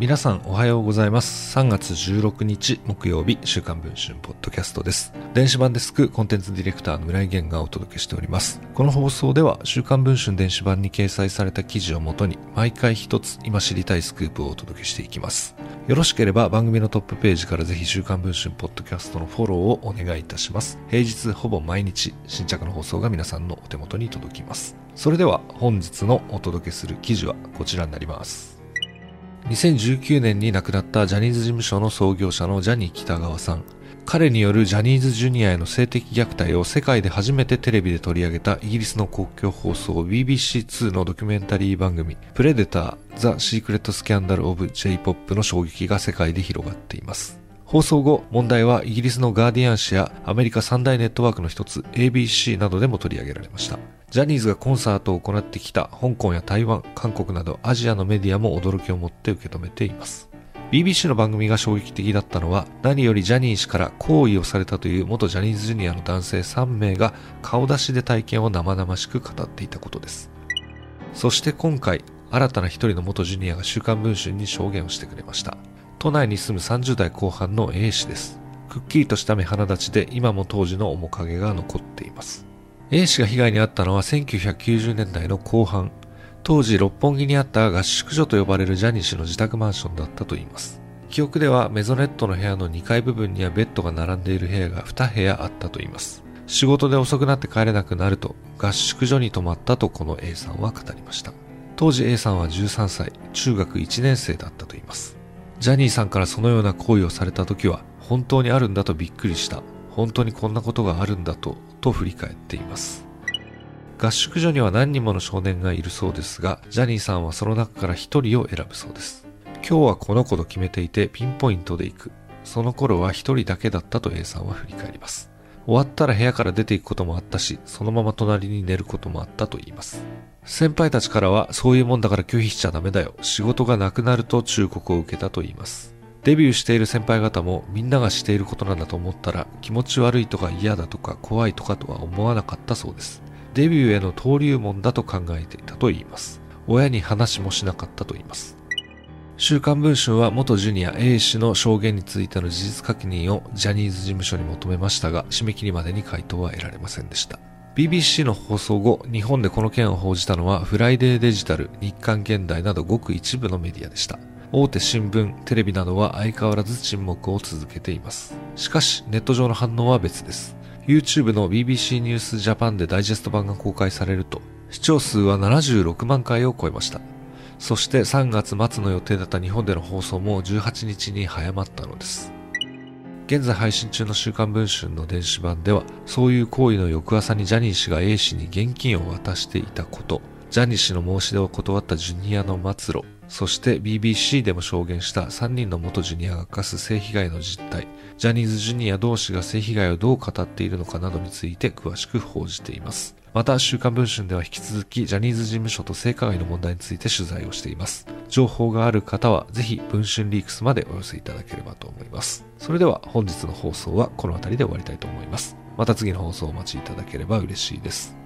皆さんおはようございます。3月16日木曜日、週刊文春ポッドキャストです。電子版デスクコンテンツディレクターの村井源がお届けしております。この放送では、週刊文春電子版に掲載された記事をもとに、毎回一つ今知りたいスクープをお届けしていきます。よろしければ番組のトップページからぜひ週刊文春ポッドキャストのフォローをお願いいたします。平日ほぼ毎日、新着の放送が皆さんのお手元に届きます。それでは本日のお届けする記事はこちらになります。2019年に亡くなったジャニーズ事務所の創業者のジャニー北川さん。彼によるジャニーズジュニアへの性的虐待を世界で初めてテレビで取り上げたイギリスの公共放送 BBC2 のドキュメンタリー番組プレデター・ザ・シークレット・スキャンダル・オブ・ J-POP の衝撃が世界で広がっています。放送後、問題はイギリスのガーディアン紙やアメリカ三大ネットワークの一つ ABC などでも取り上げられました。ジャニーズがコンサートを行ってきた香港や台湾、韓国などアジアのメディアも驚きを持って受け止めています。BBC の番組が衝撃的だったのは何よりジャニー氏から行為をされたという元ジャニーズジュニアの男性3名が顔出しで体験を生々しく語っていたことです。そして今回、新たな一人の元ジュニアが週刊文春に証言をしてくれました。都内に住む30代後半の A 氏です。くっきりとした目鼻立ちで今も当時の面影が残っています。A 氏が被害に遭ったのは1990年代の後半。当時六本木にあった合宿所と呼ばれるジャニー氏の自宅マンションだったといいます。記憶ではメゾネットの部屋の2階部分にはベッドが並んでいる部屋が2部屋あったといいます。仕事で遅くなって帰れなくなると合宿所に泊まったとこの A さんは語りました。当時 A さんは13歳、中学1年生だったといいます。ジャニーさんからそのような行為をされた時は本当にあるんだとびっくりした。本当にこんなことがあるんだと、と振り返っています。合宿所には何人もの少年がいるそうですが、ジャニーさんはその中から1人を選ぶそうです。今日はこの子と決めていてピンポイントで行く。その頃は1人だけだったと A さんは振り返ります。終わったら部屋から出ていくこともあったし、そのまま隣に寝ることもあったと言います。先輩たちからは、そういうもんだから拒否しちゃダメだよ。仕事がなくなると忠告を受けたと言います。デビューしている先輩方もみんながしていることなんだと思ったら気持ち悪いとか嫌だとか怖いとかとは思わなかったそうです。デビューへの登竜門だと考えていたと言います。親に話もしなかったと言います。週刊文春は元ジュニア A 氏の証言についての事実確認をジャニーズ事務所に求めましたが、締め切りまでに回答は得られませんでした。BBC の放送後、日本でこの件を報じたのはフライデーデジタル、日刊現代などごく一部のメディアでした。大手新聞、テレビなどは相変わらず沈黙を続けています。しかし、ネット上の反応は別です。YouTube の BBC ニュースジャパンでダイジェスト版が公開されると、視聴数は76万回を超えました。そして3月末の予定だった日本での放送も18日に早まったのです。現在配信中の週刊文春の電子版では、そういう行為の翌朝にジャニー氏が A 氏に現金を渡していたこと、ジャニー氏の申し出を断ったジュニアの末路、そして BBC でも証言した3人の元ジュニアが課す性被害の実態、ジャニーズジュニア同士が性被害をどう語っているのかなどについて詳しく報じています。また、週刊文春では引き続きジャニーズ事務所と性加害の問題について取材をしています。情報がある方はぜひ文春リークスまでお寄せいただければと思います。それでは本日の放送はこの辺りで終わりたいと思います。また次の放送をお待ちいただければ嬉しいです。